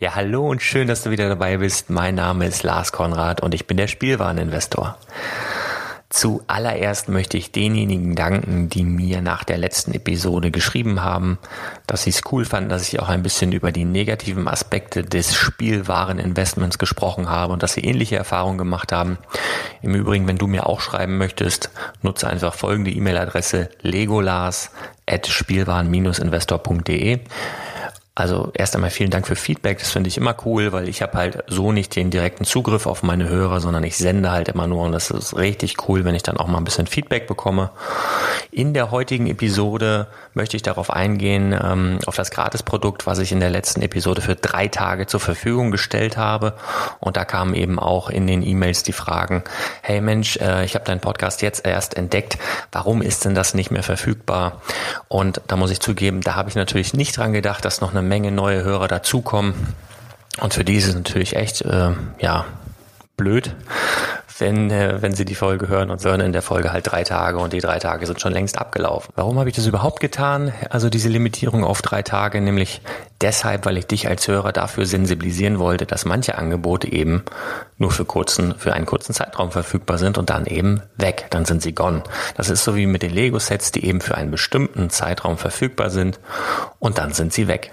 Ja, hallo und schön, dass du wieder dabei bist. Mein Name ist Lars Konrad und ich bin der Spielwareninvestor. Zuallererst möchte ich denjenigen danken, die mir nach der letzten Episode geschrieben haben, dass sie es cool fanden, dass ich auch ein bisschen über die negativen Aspekte des Spielwareninvestments gesprochen habe und dass sie ähnliche Erfahrungen gemacht haben. Im Übrigen, wenn du mir auch schreiben möchtest, nutze einfach folgende E-Mail-Adresse legolas at spielwaren-investor.de. Also erst einmal vielen Dank für Feedback, das finde ich immer cool, weil ich habe halt so nicht den direkten Zugriff auf meine Hörer, sondern ich sende halt immer nur und das ist richtig cool, wenn ich dann auch mal ein bisschen Feedback bekomme. In der heutigen Episode möchte ich darauf eingehen, ähm, auf das Gratisprodukt, was ich in der letzten Episode für drei Tage zur Verfügung gestellt habe. Und da kamen eben auch in den E-Mails die Fragen, hey Mensch, äh, ich habe deinen Podcast jetzt erst entdeckt, warum ist denn das nicht mehr verfügbar? Und da muss ich zugeben, da habe ich natürlich nicht dran gedacht, dass noch eine Menge neue Hörer dazukommen. Und für die ist es natürlich echt, äh, ja, blöd, wenn, äh, wenn sie die Folge hören und hören in der Folge halt drei Tage und die drei Tage sind schon längst abgelaufen. Warum habe ich das überhaupt getan? Also diese Limitierung auf drei Tage, nämlich deshalb, weil ich dich als Hörer dafür sensibilisieren wollte, dass manche Angebote eben nur für kurzen, für einen kurzen Zeitraum verfügbar sind und dann eben weg. Dann sind sie gone. Das ist so wie mit den Lego-Sets, die eben für einen bestimmten Zeitraum verfügbar sind und dann sind sie weg.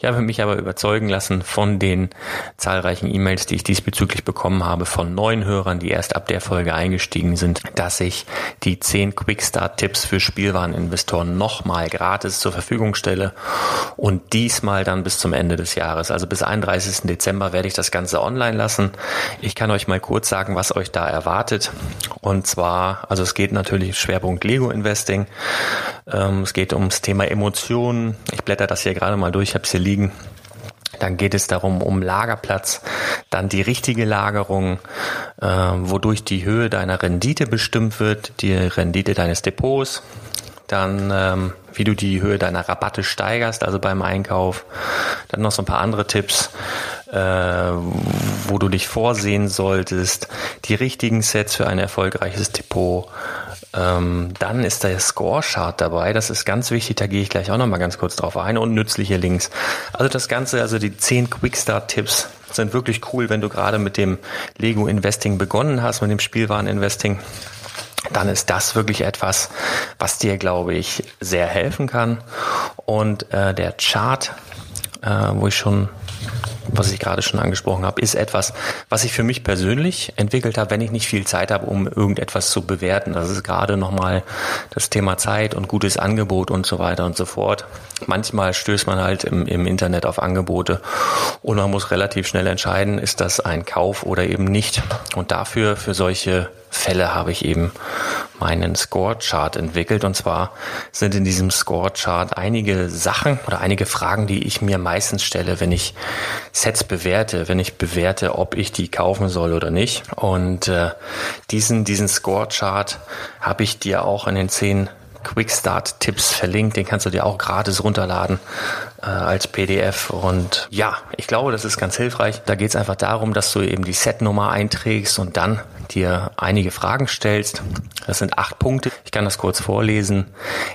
Ich habe mich aber überzeugen lassen von den zahlreichen E-Mails, die ich diesbezüglich bekommen habe von neuen Hörern, die erst ab der Folge eingestiegen sind, dass ich die 10 Quickstart-Tipps für Spielwareninvestoren nochmal gratis zur Verfügung stelle und diesmal dann bis zum Ende des Jahres. Also bis 31. Dezember werde ich das Ganze online lassen. Ich kann euch mal kurz sagen, was euch da erwartet. Und zwar, also es geht natürlich Schwerpunkt Lego Investing. Ähm, es geht ums Thema Emotionen. Ich blätter das hier gerade mal durch, ich habe es hier liegen. Dann geht es darum, um Lagerplatz, dann die richtige Lagerung, äh, wodurch die Höhe deiner Rendite bestimmt wird, die Rendite deines Depots, dann ähm, wie du die Höhe deiner Rabatte steigerst, also beim Einkauf, dann noch so ein paar andere Tipps, äh, wo du dich vorsehen solltest, die richtigen Sets für ein erfolgreiches Depot, ähm, dann ist der Score-Chart dabei. Das ist ganz wichtig. Da gehe ich gleich auch noch mal ganz kurz drauf ein. Und nützliche Links. Also das Ganze, also die 10 Quickstart-Tipps sind wirklich cool, wenn du gerade mit dem Lego Investing begonnen hast, mit dem Spielwaren-Investing. Dann ist das wirklich etwas, was dir, glaube ich, sehr helfen kann. Und äh, der Chart, äh, wo ich schon was ich gerade schon angesprochen habe, ist etwas, was ich für mich persönlich entwickelt habe, wenn ich nicht viel Zeit habe, um irgendetwas zu bewerten. Das ist gerade nochmal das Thema Zeit und gutes Angebot und so weiter und so fort. Manchmal stößt man halt im, im Internet auf Angebote und man muss relativ schnell entscheiden, ist das ein Kauf oder eben nicht. Und dafür, für solche Fälle habe ich eben meinen Score-Chart entwickelt. Und zwar sind in diesem Score-Chart einige Sachen oder einige Fragen, die ich mir meistens stelle, wenn ich Sets bewerte, wenn ich bewerte, ob ich die kaufen soll oder nicht. Und äh, diesen, diesen Score-Chart habe ich dir auch in den zehn Quickstart-Tipps verlinkt. Den kannst du dir auch gratis runterladen äh, als PDF. Und ja, ich glaube, das ist ganz hilfreich. Da geht es einfach darum, dass du eben die Setnummer einträgst und dann dir einige Fragen stellst. Das sind acht Punkte. Ich kann das kurz vorlesen.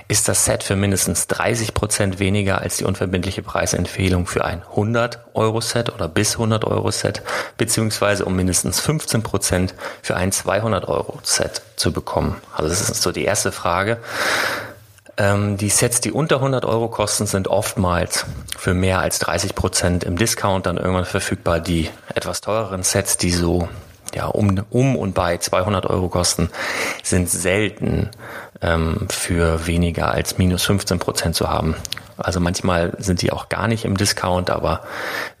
Ist das Set für mindestens 30 Prozent weniger als die unverbindliche Preisempfehlung für ein 100 Euro Set oder bis 100 Euro Set, beziehungsweise um mindestens 15 Prozent für ein 200 Euro Set zu bekommen? Also das ist so die erste Frage. Ähm, die Sets, die unter 100 Euro kosten, sind oftmals für mehr als 30 Prozent im Discount dann irgendwann verfügbar. Die etwas teureren Sets, die so ja, um, um und bei 200 Euro kosten, sind selten ähm, für weniger als minus 15 Prozent zu haben. Also manchmal sind die auch gar nicht im Discount, aber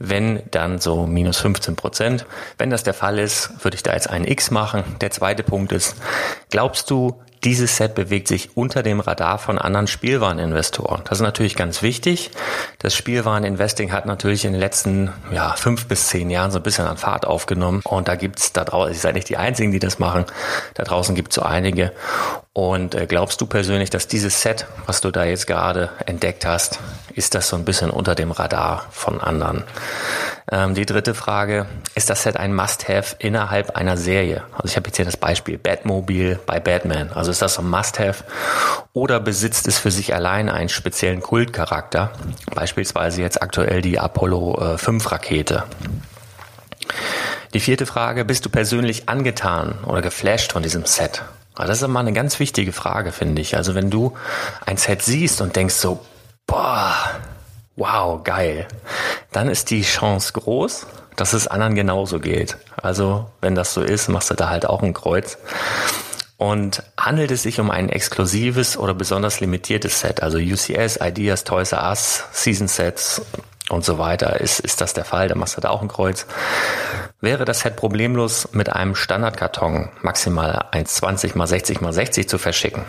wenn, dann so minus 15 Prozent. Wenn das der Fall ist, würde ich da jetzt einen X machen. Der zweite Punkt ist, glaubst du, dieses Set bewegt sich unter dem Radar von anderen Spielwareninvestoren. Das ist natürlich ganz wichtig. Das Spielwareninvesting hat natürlich in den letzten ja, fünf bis zehn Jahren so ein bisschen an Fahrt aufgenommen. Und da gibt's da draußen, ich seid nicht die Einzigen, die das machen. Da draußen gibt's so einige. Und äh, glaubst du persönlich, dass dieses Set, was du da jetzt gerade entdeckt hast, ist das so ein bisschen unter dem Radar von anderen? Ähm, die dritte Frage, ist das Set ein Must-Have innerhalb einer Serie? Also ich habe jetzt hier das Beispiel Batmobile bei Batman. Also ist das so ein Must-Have oder besitzt es für sich allein einen speziellen Kultcharakter? Beispielsweise jetzt aktuell die Apollo äh, 5 Rakete. Die vierte Frage, bist du persönlich angetan oder geflasht von diesem Set? Das ist immer eine ganz wichtige Frage, finde ich. Also wenn du ein Set siehst und denkst so, boah, wow, geil, dann ist die Chance groß, dass es anderen genauso geht. Also wenn das so ist, machst du da halt auch ein Kreuz. Und handelt es sich um ein exklusives oder besonders limitiertes Set, also UCS, Ideas, Toys R Us, Season Sets und so weiter, ist, ist das der Fall, dann machst du da auch ein Kreuz. Wäre das Set problemlos mit einem Standardkarton maximal 1,20 mal 60 mal 60 zu verschicken,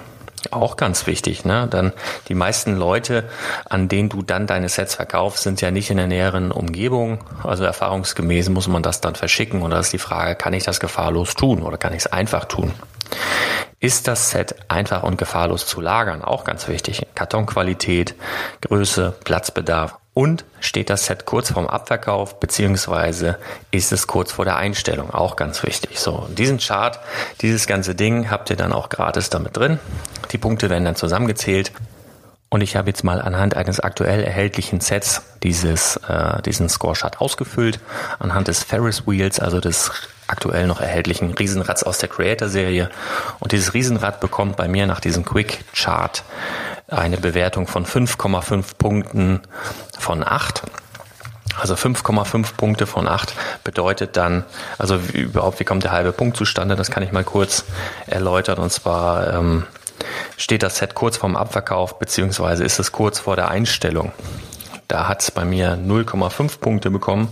auch ganz wichtig, ne? Dann die meisten Leute, an denen du dann deine Sets verkaufst, sind ja nicht in der näheren Umgebung. Also erfahrungsgemäß muss man das dann verschicken. Und da ist die Frage, kann ich das gefahrlos tun oder kann ich es einfach tun? Ist das Set einfach und gefahrlos zu lagern? Auch ganz wichtig. Kartonqualität, Größe, Platzbedarf. Und steht das Set kurz vorm Abverkauf, beziehungsweise ist es kurz vor der Einstellung? Auch ganz wichtig. So, diesen Chart, dieses ganze Ding habt ihr dann auch gratis damit drin. Die Punkte werden dann zusammengezählt. Und ich habe jetzt mal anhand eines aktuell erhältlichen Sets dieses, äh, diesen Score-Chart ausgefüllt, anhand des Ferris Wheels, also des aktuell noch erhältlichen Riesenrads aus der Creator-Serie. Und dieses Riesenrad bekommt bei mir nach diesem Quick-Chart eine Bewertung von 5,5 Punkten von 8. Also 5,5 Punkte von 8 bedeutet dann, also wie, überhaupt, wie kommt der halbe Punkt zustande? Das kann ich mal kurz erläutern. Und zwar ähm, steht das Set kurz vorm Abverkauf, beziehungsweise ist es kurz vor der Einstellung. Da hat es bei mir 0,5 Punkte bekommen,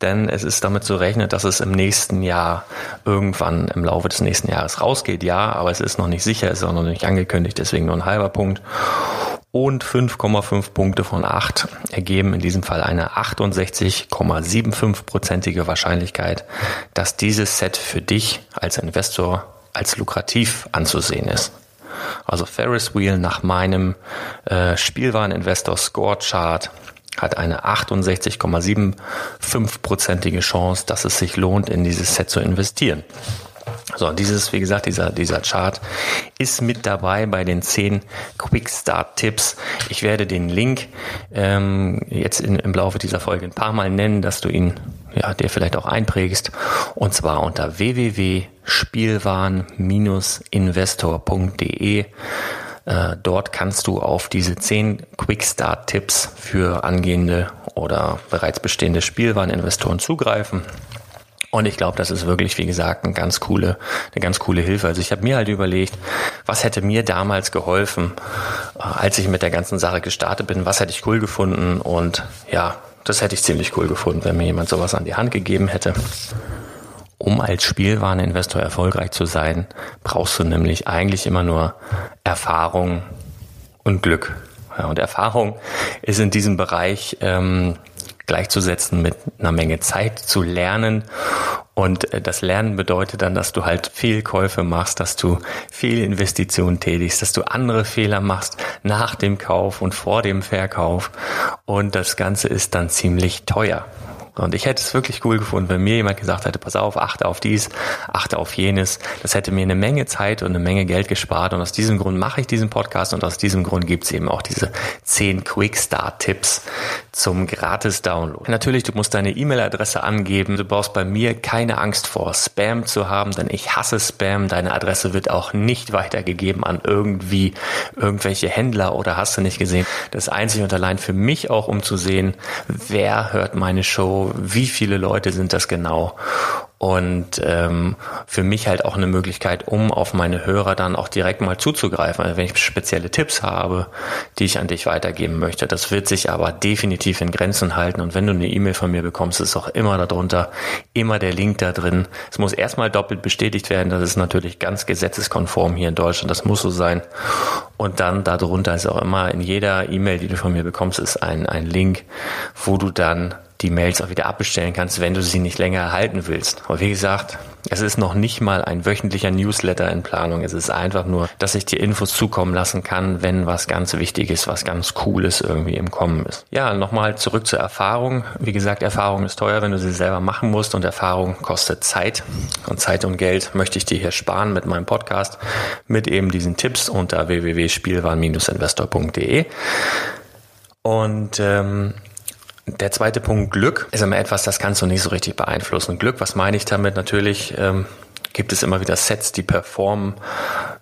denn es ist damit zu rechnen, dass es im nächsten Jahr irgendwann im Laufe des nächsten Jahres rausgeht. Ja, aber es ist noch nicht sicher, es ist auch noch nicht angekündigt, deswegen nur ein halber Punkt und 5,5 Punkte von 8 ergeben in diesem Fall eine 68,75-prozentige Wahrscheinlichkeit, dass dieses Set für dich als Investor als lukrativ anzusehen ist. Also Ferris Wheel nach meinem äh, Spielwareninvestor Score Chart hat eine 68,75-prozentige Chance, dass es sich lohnt, in dieses Set zu investieren. So, dieses, wie gesagt, dieser, dieser Chart ist mit dabei bei den zehn Quick Start Tipps. Ich werde den Link ähm, jetzt in, im Laufe dieser Folge ein paar Mal nennen, dass du ihn ja, dir vielleicht auch einprägst. Und zwar unter www.spielwaren-investor.de. Äh, dort kannst du auf diese zehn Quick Start Tipps für angehende oder bereits bestehende Spielwareninvestoren zugreifen. Und ich glaube, das ist wirklich, wie gesagt, eine ganz coole, eine ganz coole Hilfe. Also ich habe mir halt überlegt, was hätte mir damals geholfen, äh, als ich mit der ganzen Sache gestartet bin, was hätte ich cool gefunden und ja, das hätte ich ziemlich cool gefunden, wenn mir jemand sowas an die Hand gegeben hätte. Um als Spielwareninvestor erfolgreich zu sein, brauchst du nämlich eigentlich immer nur Erfahrung und Glück. Ja, und Erfahrung ist in diesem Bereich ähm, gleichzusetzen mit einer Menge Zeit zu lernen. Und äh, das Lernen bedeutet dann, dass du halt viel Käufe machst, dass du viel Investitionen tätigst, dass du andere Fehler machst nach dem Kauf und vor dem Verkauf. Und das Ganze ist dann ziemlich teuer. Und ich hätte es wirklich cool gefunden, wenn mir jemand gesagt hätte, pass auf, achte auf dies, achte auf jenes. Das hätte mir eine Menge Zeit und eine Menge Geld gespart. Und aus diesem Grund mache ich diesen Podcast und aus diesem Grund gibt es eben auch diese zehn Quick Start Tipps zum gratis Download. Natürlich, du musst deine E-Mail-Adresse angeben. Du brauchst bei mir keine Angst vor Spam zu haben, denn ich hasse Spam. Deine Adresse wird auch nicht weitergegeben an irgendwie irgendwelche Händler oder hast du nicht gesehen. Das einzig und allein für mich auch, um zu sehen, wer hört meine Show, wie viele Leute sind das genau? Und ähm, für mich halt auch eine Möglichkeit, um auf meine Hörer dann auch direkt mal zuzugreifen. Also wenn ich spezielle Tipps habe, die ich an dich weitergeben möchte. Das wird sich aber definitiv in Grenzen halten. Und wenn du eine E-Mail von mir bekommst, ist auch immer darunter, immer der Link da drin. Es muss erstmal doppelt bestätigt werden. Das ist natürlich ganz gesetzeskonform hier in Deutschland. Das muss so sein. Und dann darunter ist auch immer in jeder E-Mail, die du von mir bekommst, ist ein, ein Link, wo du dann die Mails auch wieder abbestellen kannst, wenn du sie nicht länger erhalten willst. Aber wie gesagt, es ist noch nicht mal ein wöchentlicher Newsletter in Planung. Es ist einfach nur, dass ich dir Infos zukommen lassen kann, wenn was ganz Wichtiges, was ganz Cooles irgendwie im Kommen ist. Ja, nochmal zurück zur Erfahrung. Wie gesagt, Erfahrung ist teuer, wenn du sie selber machen musst und Erfahrung kostet Zeit. Und Zeit und Geld möchte ich dir hier sparen mit meinem Podcast, mit eben diesen Tipps unter www.spielwaren-investor.de. Und ähm, der zweite Punkt Glück ist immer etwas, das kannst du nicht so richtig beeinflussen. Glück, was meine ich damit? Natürlich ähm, gibt es immer wieder Sets, die performen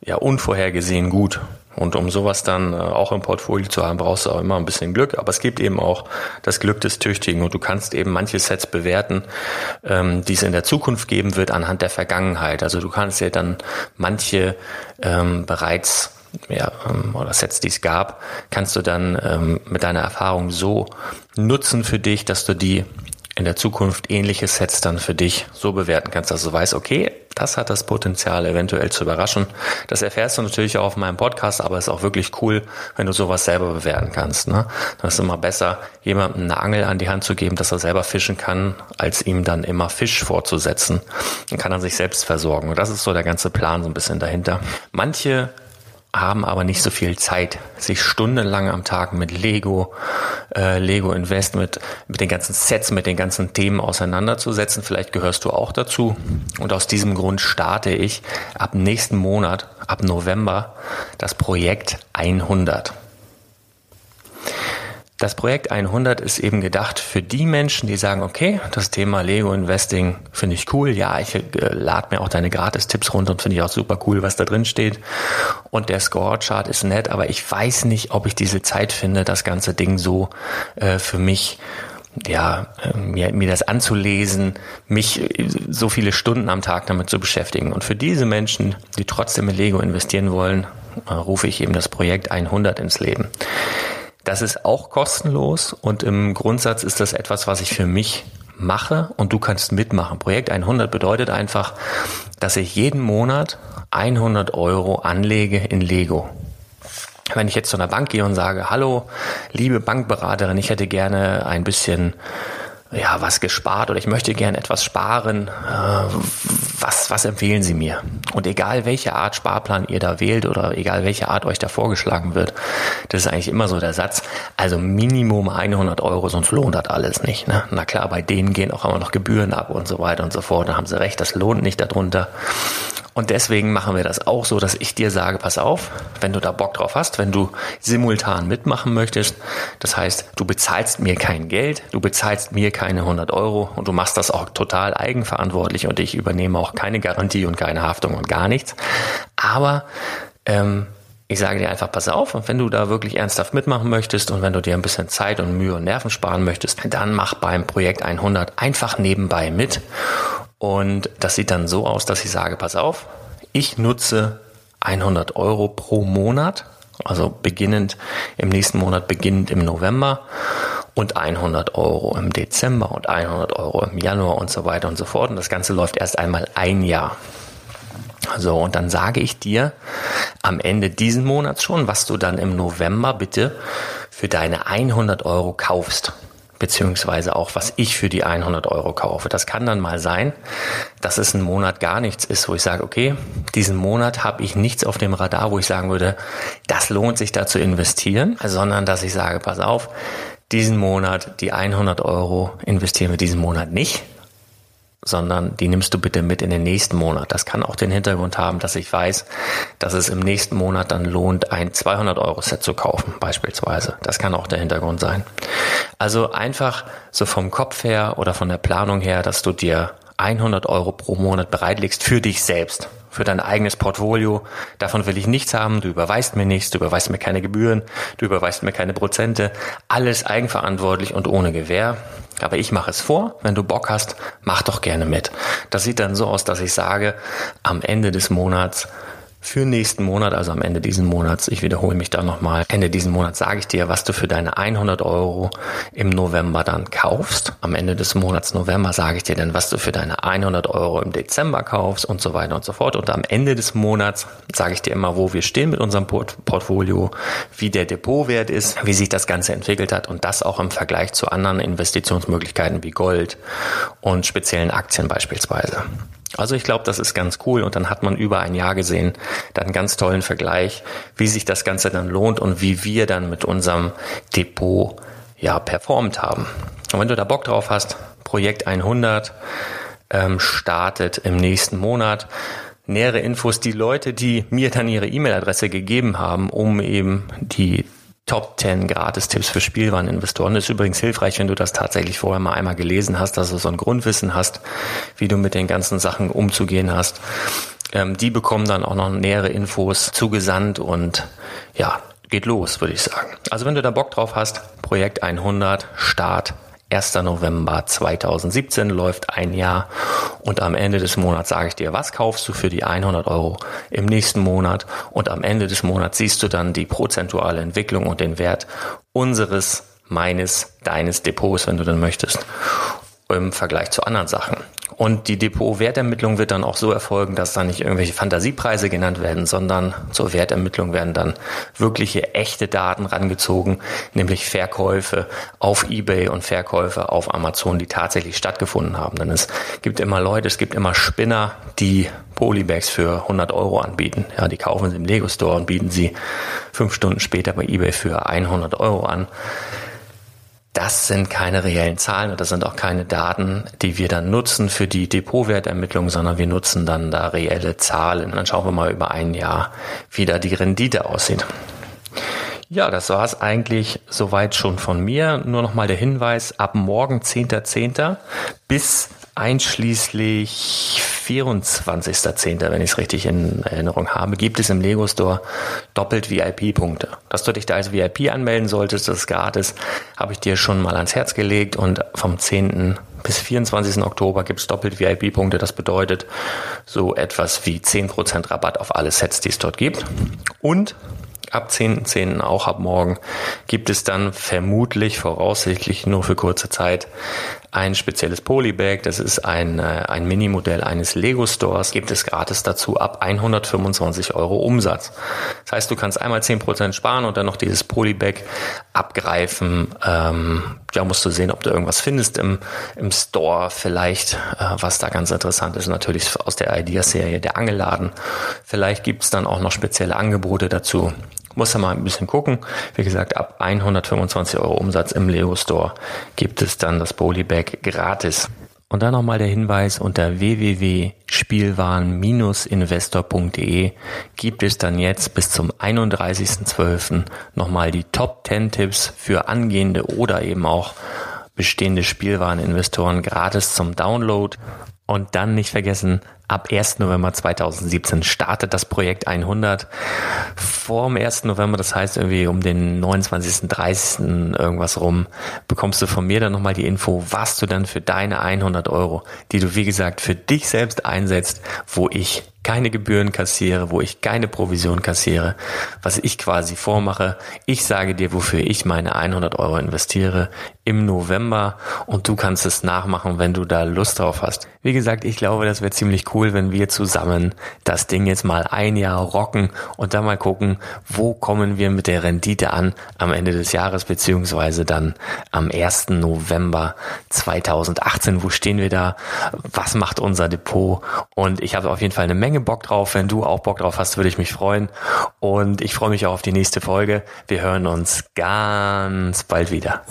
ja unvorhergesehen gut. Und um sowas dann äh, auch im Portfolio zu haben, brauchst du auch immer ein bisschen Glück. Aber es gibt eben auch das Glück des Tüchtigen. Und du kannst eben manche Sets bewerten, ähm, die es in der Zukunft geben wird anhand der Vergangenheit. Also du kannst ja dann manche ähm, bereits ja, ähm, oder Sets, die es gab, kannst du dann ähm, mit deiner Erfahrung so nutzen für dich, dass du die in der Zukunft ähnliche Sets dann für dich so bewerten kannst, dass du weißt, okay, das hat das Potenzial, eventuell zu überraschen. Das erfährst du natürlich auch auf meinem Podcast, aber es ist auch wirklich cool, wenn du sowas selber bewerten kannst. Ne? Das ist immer besser, jemandem eine Angel an die Hand zu geben, dass er selber fischen kann, als ihm dann immer Fisch vorzusetzen. Dann kann er sich selbst versorgen. Und das ist so der ganze Plan so ein bisschen dahinter. Manche haben aber nicht so viel Zeit, sich stundenlang am Tag mit Lego, äh, Lego Invest, mit, mit den ganzen Sets, mit den ganzen Themen auseinanderzusetzen. Vielleicht gehörst du auch dazu. Und aus diesem Grund starte ich ab nächsten Monat, ab November, das Projekt 100. Das Projekt 100 ist eben gedacht für die Menschen, die sagen, okay, das Thema Lego Investing finde ich cool. Ja, ich äh, lade mir auch deine Gratis-Tipps runter und finde ich auch super cool, was da drin steht. Und der Score-Chart ist nett, aber ich weiß nicht, ob ich diese Zeit finde, das ganze Ding so äh, für mich ja, äh, mir, mir das anzulesen, mich äh, so viele Stunden am Tag damit zu beschäftigen. Und für diese Menschen, die trotzdem in Lego investieren wollen, äh, rufe ich eben das Projekt 100 ins Leben. Das ist auch kostenlos und im Grundsatz ist das etwas, was ich für mich mache und du kannst mitmachen. Projekt 100 bedeutet einfach, dass ich jeden Monat 100 Euro anlege in Lego. Wenn ich jetzt zu einer Bank gehe und sage, hallo, liebe Bankberaterin, ich hätte gerne ein bisschen ja, was gespart oder ich möchte gerne etwas sparen. Äh, was, was empfehlen Sie mir? Und egal welche Art Sparplan ihr da wählt oder egal welche Art euch da vorgeschlagen wird, das ist eigentlich immer so der Satz. Also Minimum 100 Euro, sonst lohnt das alles nicht. Ne? Na klar, bei denen gehen auch immer noch Gebühren ab und so weiter und so fort. Da haben Sie recht, das lohnt nicht darunter. Und deswegen machen wir das auch so, dass ich dir sage, pass auf, wenn du da Bock drauf hast, wenn du simultan mitmachen möchtest, das heißt, du bezahlst mir kein Geld, du bezahlst mir keine 100 Euro und du machst das auch total eigenverantwortlich und ich übernehme auch keine Garantie und keine Haftung und gar nichts. Aber ähm, ich sage dir einfach, pass auf, und wenn du da wirklich ernsthaft mitmachen möchtest und wenn du dir ein bisschen Zeit und Mühe und Nerven sparen möchtest, dann mach beim Projekt 100 einfach nebenbei mit und das sieht dann so aus, dass ich sage, pass auf, ich nutze 100 Euro pro Monat, also beginnend im nächsten Monat, beginnend im November und 100 Euro im Dezember und 100 Euro im Januar und so weiter und so fort. Und das Ganze läuft erst einmal ein Jahr. So, und dann sage ich dir am Ende diesen Monats schon, was du dann im November bitte für deine 100 Euro kaufst beziehungsweise auch, was ich für die 100 Euro kaufe. Das kann dann mal sein, dass es ein Monat gar nichts ist, wo ich sage, okay, diesen Monat habe ich nichts auf dem Radar, wo ich sagen würde, das lohnt sich da zu investieren, sondern dass ich sage, pass auf, diesen Monat die 100 Euro investieren wir diesen Monat nicht, sondern die nimmst du bitte mit in den nächsten Monat. Das kann auch den Hintergrund haben, dass ich weiß, dass es im nächsten Monat dann lohnt, ein 200 Euro Set zu kaufen, beispielsweise. Das kann auch der Hintergrund sein. Also einfach so vom Kopf her oder von der Planung her, dass du dir 100 Euro pro Monat bereitlegst für dich selbst für dein eigenes Portfolio. Davon will ich nichts haben. Du überweist mir nichts, du überweist mir keine Gebühren, du überweist mir keine Prozente. Alles eigenverantwortlich und ohne Gewähr. Aber ich mache es vor. Wenn du Bock hast, mach doch gerne mit. Das sieht dann so aus, dass ich sage, am Ende des Monats für nächsten Monat, also am Ende diesen Monats, ich wiederhole mich da nochmal, Ende diesen Monats sage ich dir, was du für deine 100 Euro im November dann kaufst. Am Ende des Monats November sage ich dir dann, was du für deine 100 Euro im Dezember kaufst und so weiter und so fort. Und am Ende des Monats sage ich dir immer, wo wir stehen mit unserem Port Portfolio, wie der Depotwert ist, wie sich das Ganze entwickelt hat und das auch im Vergleich zu anderen Investitionsmöglichkeiten wie Gold und speziellen Aktien beispielsweise. Also ich glaube, das ist ganz cool und dann hat man über ein Jahr gesehen, dann ganz tollen Vergleich, wie sich das Ganze dann lohnt und wie wir dann mit unserem Depot ja performt haben. Und wenn du da Bock drauf hast, Projekt 100 ähm, startet im nächsten Monat. Nähere Infos, die Leute, die mir dann ihre E-Mail-Adresse gegeben haben, um eben die Top 10 Gratis-Tipps für Spielwareninvestoren. Ist übrigens hilfreich, wenn du das tatsächlich vorher mal einmal gelesen hast, dass du so ein Grundwissen hast, wie du mit den ganzen Sachen umzugehen hast. Ähm, die bekommen dann auch noch nähere Infos zugesandt und ja, geht los, würde ich sagen. Also wenn du da Bock drauf hast, Projekt 100, Start 1. November 2017 läuft ein Jahr und am Ende des Monats sage ich dir, was kaufst du für die 100 Euro im nächsten Monat und am Ende des Monats siehst du dann die prozentuale Entwicklung und den Wert unseres, meines, deines Depots, wenn du dann möchtest, im Vergleich zu anderen Sachen. Und die Depot-Wertermittlung wird dann auch so erfolgen, dass da nicht irgendwelche Fantasiepreise genannt werden, sondern zur Wertermittlung werden dann wirkliche echte Daten rangezogen, nämlich Verkäufe auf eBay und Verkäufe auf Amazon, die tatsächlich stattgefunden haben. Denn es gibt immer Leute, es gibt immer Spinner, die Polybags für 100 Euro anbieten. Ja, die kaufen sie im Lego Store und bieten sie fünf Stunden später bei eBay für 100 Euro an das sind keine reellen Zahlen und das sind auch keine Daten, die wir dann nutzen für die Depotwertermittlung, sondern wir nutzen dann da reelle Zahlen. Und dann schauen wir mal über ein Jahr, wie da die Rendite aussieht. Ja, das war es eigentlich soweit schon von mir. Nur nochmal der Hinweis, ab morgen 10.10. bis einschließlich 24.10., wenn ich es richtig in Erinnerung habe, gibt es im Lego Store doppelt VIP-Punkte. Dass du dich da als VIP anmelden solltest, das ist gratis, habe ich dir schon mal ans Herz gelegt und vom 10. bis 24. Oktober gibt es doppelt VIP-Punkte. Das bedeutet so etwas wie 10% Rabatt auf alle Sets, die es dort gibt. Und ab 10.10. auch ab morgen gibt es dann vermutlich, voraussichtlich nur für kurze Zeit, ein spezielles Polybag. Das ist ein, äh, ein Minimodell eines Lego Stores. Gibt es gratis dazu ab 125 Euro Umsatz. Das heißt, du kannst einmal 10% sparen und dann noch dieses Polybag abgreifen. Ähm, ja, musst du sehen, ob du irgendwas findest im, im Store. Vielleicht, äh, was da ganz interessant ist, natürlich aus der Idea-Serie der Angelladen. Vielleicht gibt's dann auch noch spezielle Angebote dazu. Muss ja mal ein bisschen gucken. Wie gesagt, ab 125 Euro Umsatz im Lego Store gibt es dann das Polybag gratis. Und dann nochmal der Hinweis, unter www.spielwaren-investor.de gibt es dann jetzt bis zum 31.12. nochmal die Top 10 Tipps für angehende oder eben auch bestehende Spielwareninvestoren gratis zum Download. Und dann nicht vergessen, ab 1. November 2017 startet das Projekt 100. Vor dem 1. November, das heißt irgendwie um den 29., 30. irgendwas rum, bekommst du von mir dann nochmal die Info, was du dann für deine 100 Euro, die du wie gesagt für dich selbst einsetzt, wo ich keine Gebühren kassiere, wo ich keine Provision kassiere, was ich quasi vormache. Ich sage dir, wofür ich meine 100 Euro investiere im November und du kannst es nachmachen, wenn du da Lust drauf hast. Wie gesagt, ich glaube, das wäre ziemlich cool, wenn wir zusammen das Ding jetzt mal ein Jahr rocken und dann mal gucken, wo kommen wir mit der Rendite an am Ende des Jahres beziehungsweise dann am 1. November 2018. Wo stehen wir da? Was macht unser Depot? Und ich habe auf jeden Fall eine Menge Bock drauf. Wenn du auch Bock drauf hast, würde ich mich freuen. Und ich freue mich auch auf die nächste Folge. Wir hören uns ganz bald wieder.